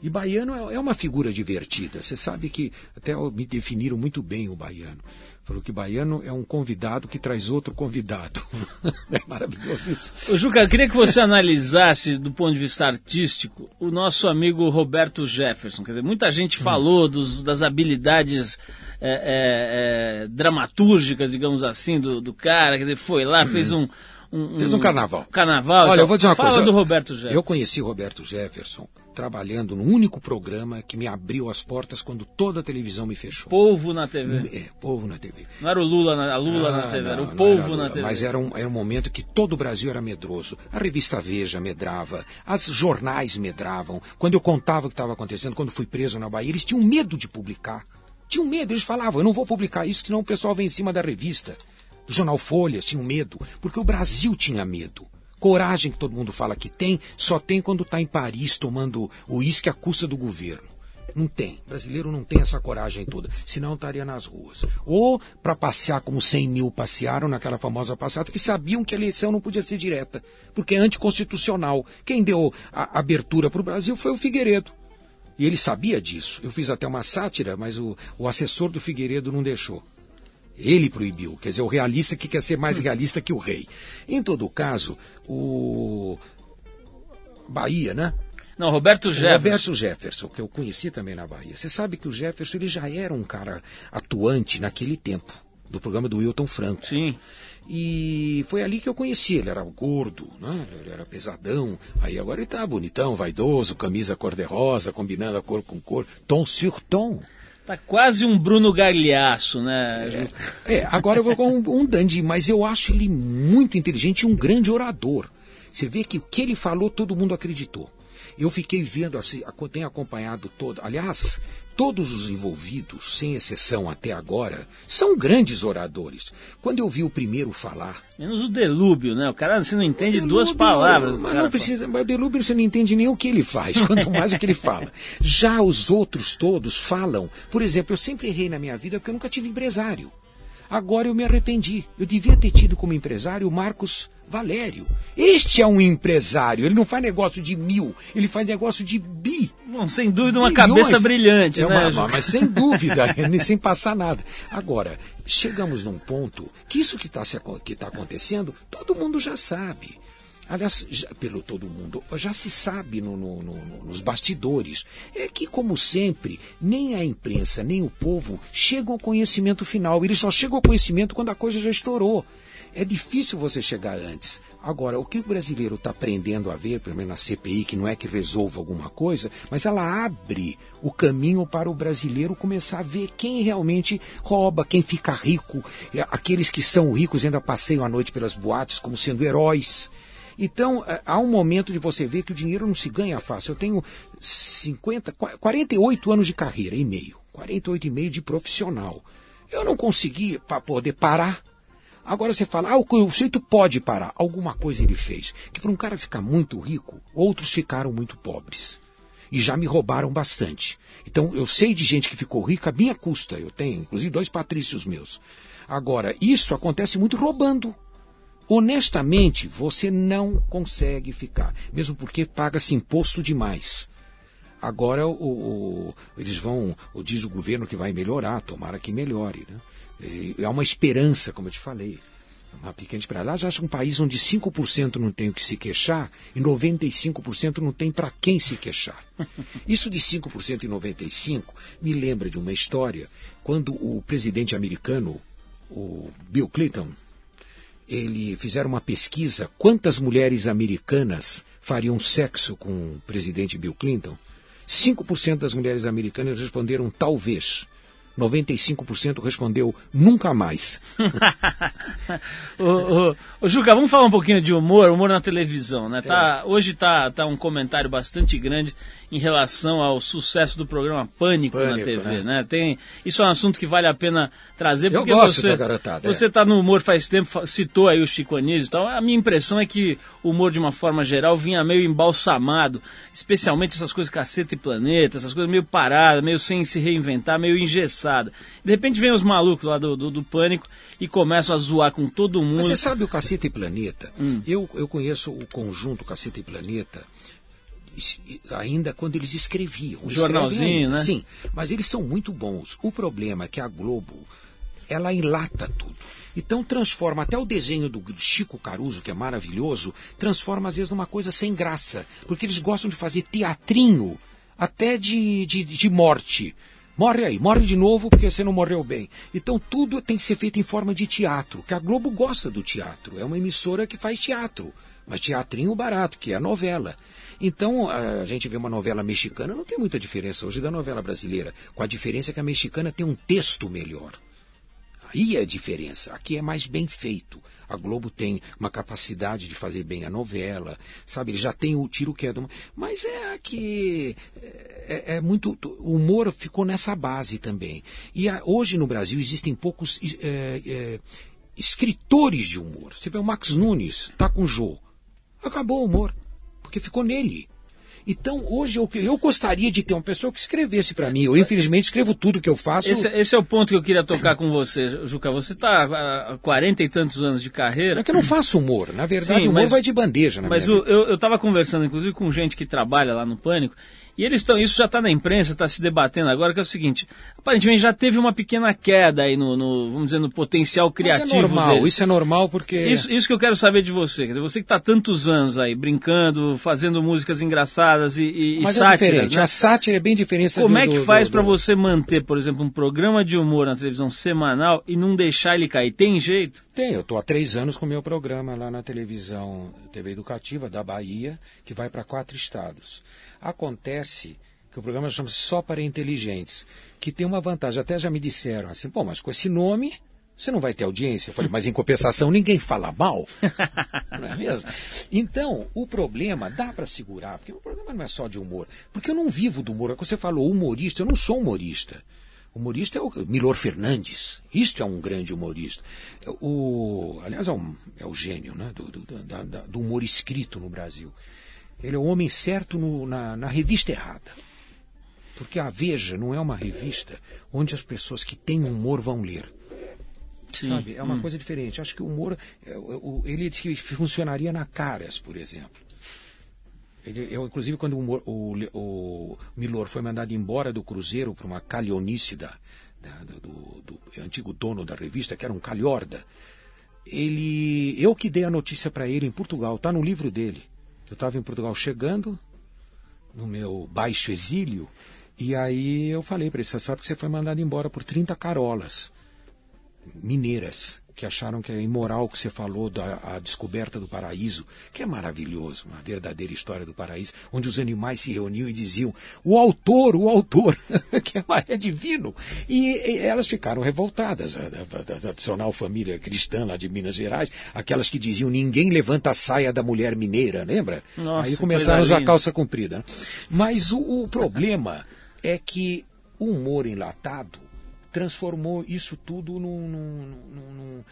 E baiano é, é uma figura divertida. Você sabe que até me definiram muito bem o baiano. Falou que baiano é um convidado que traz outro convidado. <laughs> é maravilhoso isso. Ô, Juca, eu queria que você analisasse, do ponto de vista artístico, o nosso amigo Roberto Jefferson. Quer dizer, muita gente falou dos, das habilidades é, é, é, dramatúrgicas, digamos assim, do, do, cara. Quer dizer, foi lá, fez um. um fez um carnaval. Carnaval. Olha, eu vou dizer uma fala coisa. do Roberto Jefferson. Eu conheci o Roberto Jefferson trabalhando no único programa que me abriu as portas quando toda a televisão me fechou. Povo na TV. É, Povo na TV. Não era o Lula na, a Lula Ah, na TV, era não, o não Povo era Lula, na TV. Mas era um, era um momento que todo o Brasil era medroso. A revista Veja medrava, as jornais medravam. Quando eu contava o que estava acontecendo, quando fui preso na Bahia, eles tinham medo de publicar. Tinham medo, eles falavam, eu não vou publicar isso, senão o pessoal vem em cima da revista. Do jornal Folha, tinham medo, porque o Brasil tinha medo. Coragem que todo mundo fala que tem, só tem quando está em Paris tomando uísque à custa do governo. Não tem. Brasileiro não tem essa coragem toda. Senão estaria nas ruas. Ou para passear como 100 mil passearam naquela famosa passada, que sabiam que a eleição não podia ser direta, porque é anticonstitucional. Quem deu a abertura para o Brasil foi o Figueiredo. E ele sabia disso. Eu fiz até uma sátira, mas o, o assessor do Figueiredo não deixou. Ele proibiu, quer dizer, o realista que quer ser mais realista que o rei. Em todo caso, o Bahia, né? Não, Roberto Jefferson. Roberto Jefferson, que eu conheci também na Bahia. Você sabe que o Jefferson ele já era um cara atuante naquele tempo, do programa do Wilton Franco. Sim. E foi ali que eu conheci. Ele era gordo, né? ele era pesadão. Aí agora ele tá bonitão, vaidoso, camisa cor-de-rosa, combinando a cor com cor. Tom sur tom. Tá quase um Bruno Gagliasso, né? Juca? É, agora eu vou com um, um dandy, mas eu acho ele muito inteligente e um grande orador. Você vê que o que ele falou, todo mundo acreditou. Eu fiquei vendo, assim, tenho acompanhado todo. Aliás, todos os envolvidos, sem exceção até agora, são grandes oradores. Quando eu vi o primeiro falar. Menos o Delúbio, né? O cara você não entende duas Delúbio, palavras. Mas não precisa, mas o Delúbio você não entende nem o que ele faz, <laughs> quanto mais o que ele fala. Já os outros todos falam. Por exemplo, eu sempre errei na minha vida porque eu nunca tive empresário. Agora eu me arrependi. Eu devia ter tido como empresário o Marcos Valério. Este é um empresário. Ele não faz negócio de mil, ele faz negócio de bi. Bom, sem dúvida, uma Bilhões. cabeça brilhante, é né? Uma, mas sem dúvida, <laughs> sem passar nada. Agora, chegamos num ponto que isso que está tá acontecendo, todo mundo já sabe. Aliás, já, pelo todo mundo, já se sabe no, no, no, nos bastidores. É que, como sempre, nem a imprensa, nem o povo chegam ao conhecimento final. Eles só chegam ao conhecimento quando a coisa já estourou. É difícil você chegar antes. Agora, o que o brasileiro está aprendendo a ver, pelo menos na CPI, que não é que resolva alguma coisa, mas ela abre o caminho para o brasileiro começar a ver quem realmente rouba, quem fica rico. É, aqueles que são ricos ainda passeiam a noite pelas boates como sendo heróis. Então, é, há um momento de você ver que o dinheiro não se ganha fácil. Eu tenho 50, 48 anos de carreira e meio, 48 e meio de profissional. Eu não consegui para poder parar. Agora você fala, ah, o sujeito pode parar. Alguma coisa ele fez. Que para um cara ficar muito rico, outros ficaram muito pobres. E já me roubaram bastante. Então eu sei de gente que ficou rica minha custa. Eu tenho, inclusive, dois patrícios meus. Agora, isso acontece muito roubando. Honestamente, você não consegue ficar, mesmo porque paga-se imposto demais. Agora o, o, eles vão, o, diz o governo que vai melhorar, tomara que melhore. Né? Há uma esperança, como eu te falei. Uma pequena esperança. Lá já acha um país onde 5% não tem o que se queixar e 95% não tem para quem se queixar. Isso de 5% e 95% me lembra de uma história quando o presidente americano, o Bill Clinton, ele fizeram uma pesquisa quantas mulheres americanas fariam sexo com o presidente Bill Clinton. 5% das mulheres americanas responderam talvez. 95% respondeu nunca mais. <laughs> ô, ô, ô, Juca, vamos falar um pouquinho de humor, humor na televisão, né? Tá, é. Hoje tá, tá um comentário bastante grande em relação ao sucesso do programa Pânico, Pânico na TV, né? né? Tem, isso é um assunto que vale a pena trazer, porque Eu gosto você, da garotada, você está é. no humor faz tempo, citou aí o Chico Anísio e tal. A minha impressão é que o humor, de uma forma geral, vinha meio embalsamado, especialmente essas coisas caceta e planeta, essas coisas meio paradas, meio sem se reinventar, meio engessada. De repente vem os malucos lá do, do, do Pânico e começam a zoar com todo mundo. Mas você sabe o Caceta e Planeta? Hum. Eu, eu conheço o conjunto Caceta e Planeta ainda quando eles escreviam. Jornalzinho, né? Sim, mas eles são muito bons. O problema é que a Globo, ela enlata tudo. Então transforma até o desenho do Chico Caruso, que é maravilhoso, transforma às vezes numa coisa sem graça. Porque eles gostam de fazer teatrinho até de, de, de morte. Morre aí, morre de novo porque você não morreu bem. Então tudo tem que ser feito em forma de teatro, que a Globo gosta do teatro. É uma emissora que faz teatro, mas teatrinho barato, que é a novela. Então, a gente vê uma novela mexicana, não tem muita diferença hoje da novela brasileira, com a diferença que a mexicana tem um texto melhor. Aí é a diferença. Aqui é mais bem feito. A Globo tem uma capacidade de fazer bem a novela, sabe? Ele já tem o tiro que é do... Mas é que é, é, muito. O humor ficou nessa base também. E a, hoje no Brasil existem poucos é, é, escritores de humor. Você vê o Max Nunes, tá com o Jô. Acabou o humor porque ficou nele. Então, hoje, eu, eu gostaria de ter uma pessoa que escrevesse para mim. Eu, infelizmente, escrevo tudo que eu faço. Esse, esse, é o ponto que eu queria tocar com você, Juca. Você está há 40 e tantos anos de carreira. É que eu não faço humor. Na verdade, Sim, o humor mas, vai de bandeja. Na mas o, eu estava conversando, inclusive, com gente que trabalha lá no Pânico. E eles estão, isso já está na imprensa, está se debatendo agora, que é o seguinte, aparentemente já teve uma pequena queda aí no, no vamos dizer, no potencial criativo. Mas é normal, deles. isso é normal porque. Isso, isso que eu quero saber de você. Quer dizer, você que está tantos anos aí, brincando, fazendo músicas engraçadas e, e, Mas e é diferente, né? a sátira é bem diferente Como do, é que faz para você manter, por exemplo, um programa de humor na televisão semanal e não deixar ele cair? Tem jeito? Tem, eu estou há três anos com o meu programa lá na televisão TV Educativa da Bahia, que vai para quatro estados. Acontece que o programa chama-se Só para Inteligentes, que tem uma vantagem. Até já me disseram assim, pô, mas com esse nome você não vai ter audiência. Eu falei, mas em compensação ninguém fala mal. <laughs> Não é mesmo? Então, o problema dá para segurar, porque o programa não é só de humor. Porque eu não vivo do humor. É que você falou, humorista, eu não sou humorista. Humorista é o Milor Fernandes. Isto é um grande humorista. O, aliás, é, um, é o gênio né, do, do, do, humor escrito no Brasil. Ele é o homem certo no, na, na revista errada. Porque a Veja não é uma revista onde as pessoas que têm humor vão ler. Sim. Sabe? É uma coisa diferente. Acho que o humor, é, ele funcionaria na Caras, por exemplo. Ele- eu, inclusive, quando o, o, o Milor foi mandado embora do Cruzeiro para uma calhonice da, da- do, do- do antigo dono da revista, que era um calhorda, ele, eu que dei a notícia para ele em Portugal, está no livro dele. Eu estava em Portugal chegando, no meu baixo exílio, e aí eu falei para ele, você sabe que você foi mandado embora por 30 carolas mineiras que acharam que é imoral o que você falou da a descoberta do paraíso, que é maravilhoso, uma verdadeira história do paraíso, onde os animais se reuniam e diziam o autor, o autor, <laughs> que é, é divino. E, e elas ficaram revoltadas, a, a- a tradicional família cristã lá de Minas Gerais, aquelas que diziam ninguém levanta a saia da mulher mineira, lembra? Nossa, Aí começaram a usar calça comprida. né? Mas o, o problema é que o humor enlatado transformou isso tudo num, num- num- num-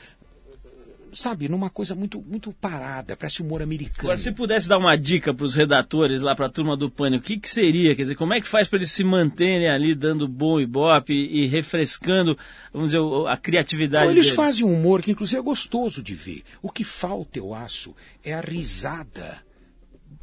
sabe, numa coisa muito, muito parada, parece humor americano. Agora, se pudesse dar uma dica para os redatores lá, para a turma do Pânico, o que, que seria? Quer dizer, como é que faz para eles se manterem ali dando bom ibope e, e refrescando, vamos dizer, a criatividade Então, eles deles? fazem um humor que, inclusive, é gostoso de ver. O que falta, eu acho, é a risada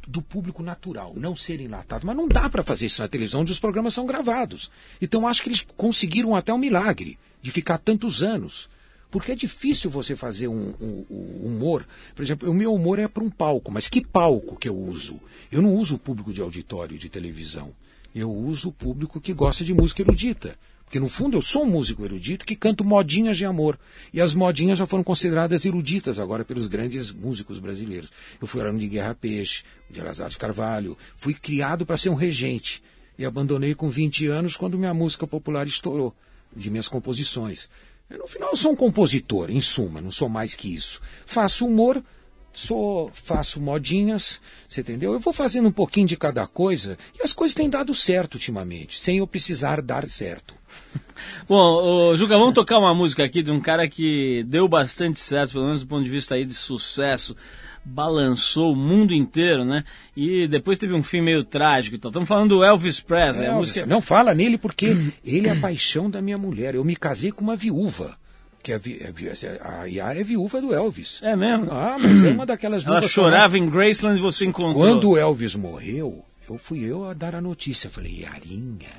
do público natural, não ser enlatado. Mas não dá para fazer isso na televisão, onde os programas são gravados. Então, acho que eles conseguiram até um milagre de ficar tantos anos. Porque é difícil você fazer um, um- um humor. Por exemplo, o meu humor é para um palco, mas que palco que eu uso? Eu não uso o público de auditório de televisão. Eu uso o público que gosta de música erudita. Porque, no fundo, eu sou um músico erudito que canto modinhas de amor. E as modinhas já foram consideradas eruditas agora pelos grandes músicos brasileiros. Eu fui aluno de Guerra Peixe, de Lazar de Carvalho. Fui criado para ser um regente. E abandonei com 20 anos quando minha música popular estourou, de minhas composições. Eu, no final, eu sou um compositor, em suma, não sou mais que isso. Faço humor, sou, faço modinhas, você entendeu? Eu vou fazendo um pouquinho de cada coisa e as coisas têm dado certo ultimamente, sem eu precisar dar certo. <laughs> Bom, Juca, vamos tocar uma música aqui de um cara que deu bastante certo, pelo menos do ponto de vista aí de sucesso. Balançou o mundo inteiro, né? E depois teve um fim meio trágico. Então, estamos falando do Elvis Presley. a Elvis, música... Não fala nele porque ele é a paixão da minha mulher. Eu me casei com uma viúva. Que é, é vi- a Yara é viúva do Elvis. É mesmo? Ah, mas é uma daquelas Ela chorava em Graceland e você encontrou. Quando o Elvis morreu, eu fui eu a dar a notícia. Falei, Yarinha,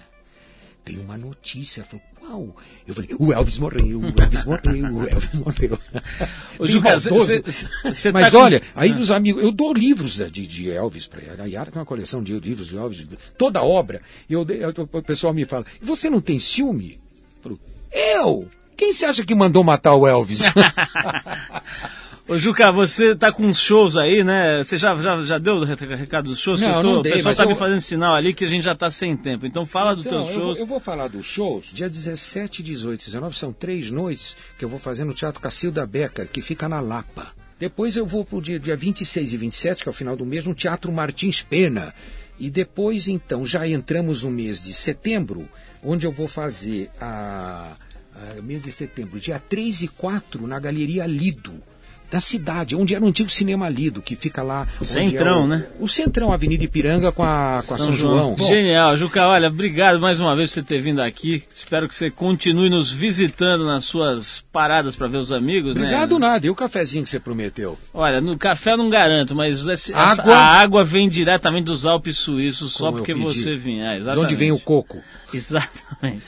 tem uma notícia. Falou, qual? Eu falei, o Elvis morreu, o Elvis morreu, o Elvis morreu. <laughs> Ô, Juca, cê- cê- cê- Mas tá com- olha, aí os amigos, eu dou livros né, de, de Elvis para ela. A Yara tem uma coleção de livros de Elvis, toda obra. E eu, eu- o pessoal me fala, você não tem ciúme? Eu? Quem você acha que mandou matar o Elvis? <laughs> Ô, Juca, você tá com uns shows aí, né? Você já, já, já deu o re- recado dos shows? que Não, eu tô? não o dei, pessoal mas tá eu- me fazendo sinal ali que a gente já tá sem tempo. Então fala dos Então, teus eu vou, shows. eu vou falar dos shows. Dia 17, 18 e 19 são três noites que eu vou fazer no Teatro Cacilda Becker, que fica na Lapa. Depois eu vou para o dia, dia 26 e 27, que é o final do mês, no Teatro Martins Pena. E depois, então, já entramos no mês de setembro, onde eu vou fazer a, a mês de setembro, dia 3 e 4, na Galeria Lido. Da cidade, onde era o antigo cinema Lido, que fica lá. O onde Centrão, é o, né? O Centrão, Avenida Ipiranga com a, com a São, João. Bom, Genial, Juca. Olha, obrigado mais uma vez por você ter vindo aqui. Espero que você continue nos visitando nas suas paradas para ver os amigos, Obrigado né? nada. E o cafezinho que você prometeu? Olha, no café eu não garanto, mas essa- Água? a água vem diretamente dos Alpes suíços só Como porque você vinha. É, De exatamente. onde vem o coco? <laughs> Exatamente.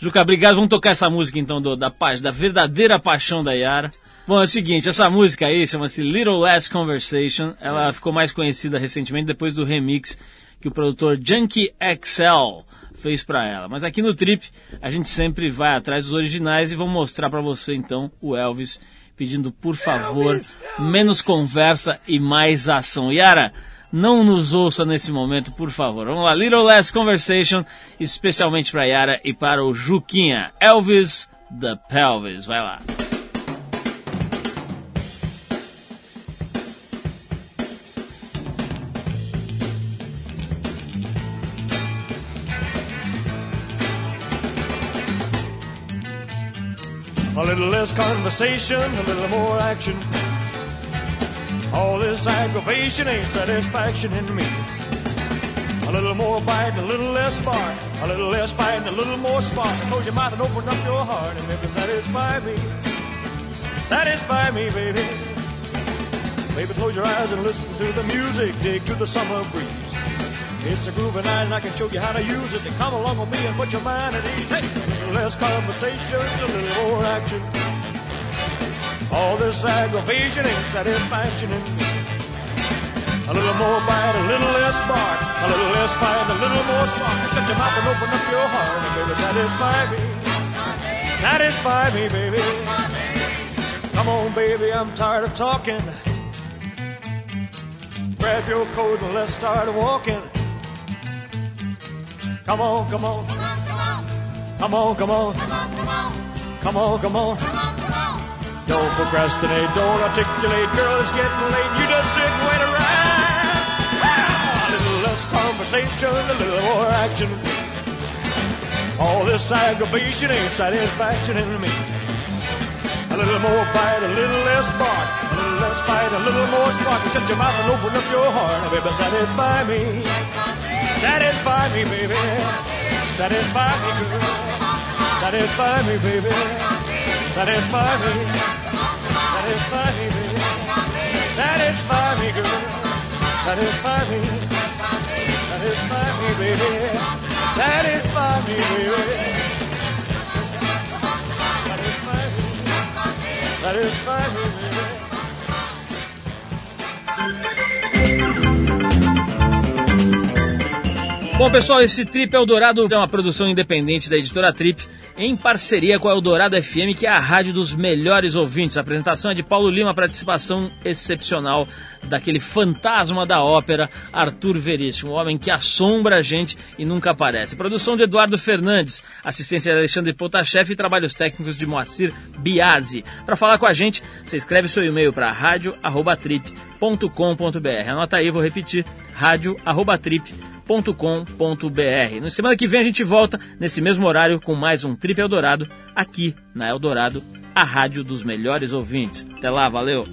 Juca, obrigado. Vamos tocar essa música então do- da, pa- da verdadeira paixão da Yara. Bom, é o seguinte, essa música aí chama-se Little Less Conversation. Ela ficou mais conhecida recentemente depois do remix que o produtor Junkie XL fez pra ela. Mas aqui no Trip a gente sempre vai atrás dos originais e vamos mostrar pra você então o Elvis pedindo por favor Elvis, menos conversa e mais ação. Yara, não nos ouça nesse momento, por favor. Vamos lá, Little Less Conversation, especialmente para Yara e para o Juquinha. Elvis the Pelvis, vai lá. Little less conversation, a little more action. All this aggravation ain't satisfaction in me. A little more bite, a little less spark. A little less fight, a little more spark. Close your mouth and open up your heart and maybe satisfy me. satisfy me, baby. Baby, close your eyes and listen to the music, dig to the summer breeze. It's a groovy night and I can show you how to use it. To come along with me and put your mind at ease. Hey, less conversation, a little more action. All this aggravation ain't satisfaction. A little more bite, a little less bark, a little less fight, a little more spark. Shut your mouth and open up your heart, and baby, satisfy me. Satisfy me, baby. Come on, baby, I'm tired of talking. Grab your coat and let's start walking. Come on, come on. Come on, come on. Come on, come on. Don't procrastinate, don't articulate, girl, it's getting late. You just sit and wait around. Ah, A little less conversation, a little more action. All this aggravation ain't satisfaction in me. A little more bite, a little less bark, a little less fight, a little more spark. Shut your mouth and open up your heart, baby, satisfy me. Satisfy me, baby. Satisfy me, girl. Satisfy me, baby. Satisfy me. Satisfy me, baby. Satisfy me, girl. Satisfy me. Satisfy me, baby. Satisfy me, baby. Satisfy me. Satisfy me, baby. Bom, pessoal, esse Trip Eldorado é uma produção independente da editora Trip, em parceria com a Eldorado FM, que é a rádio dos melhores ouvintes. A apresentação é de Paulo Lima, participação excepcional daquele fantasma da ópera, Arthur Veríssimo, um homem que assombra a gente e nunca aparece. Produção de Eduardo Fernandes, assistência de Alexandre Potashev e trabalhos técnicos de Moacir Biasi. Para falar com a gente, você escreve seu e-mail para rádio@trip.com.br. Anota aí, vou repetir, rádio@trip.com.br eldorado.com.br. Na semana que vem a gente volta nesse mesmo horário com mais um Trip Eldorado aqui na Eldorado, a rádio dos melhores ouvintes. Até lá, valeu!